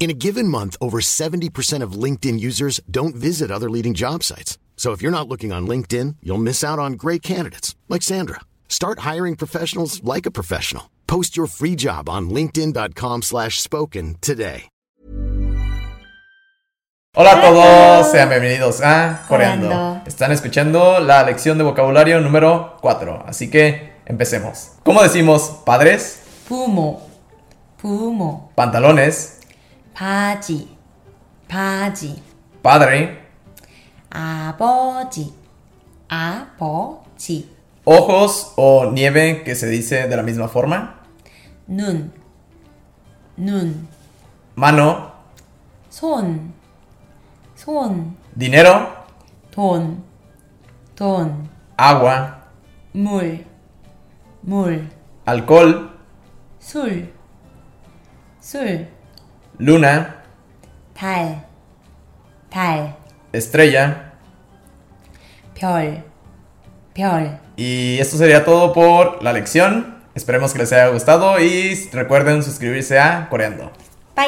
In a given month, over 70% of LinkedIn users don't visit other leading job sites. So if you're not looking on LinkedIn, you'll miss out on great candidates like Sandra. Start hiring professionals like a professional. Post your free job on linkedin.com/spoken today. Hola a todos, sean bienvenidos a Coreando. Están escuchando la lección de vocabulario número 4, así que empecemos. ¿Cómo decimos padres? Pumo. Pumo. Pantalones. 바지, 바지, padre, 아버지, 아버지, ojos o nieve que se dice de la misma forma, 눈, 눈, mano, 손, 손, dinero, 돈, 돈, agua, 물, 물, alcohol, 술, 술, luna, 달, 달, estrella. 별, 별. Y esto sería todo por la lección. Esperemos que les haya gustado y recuerden suscribirse a Coreando. 빠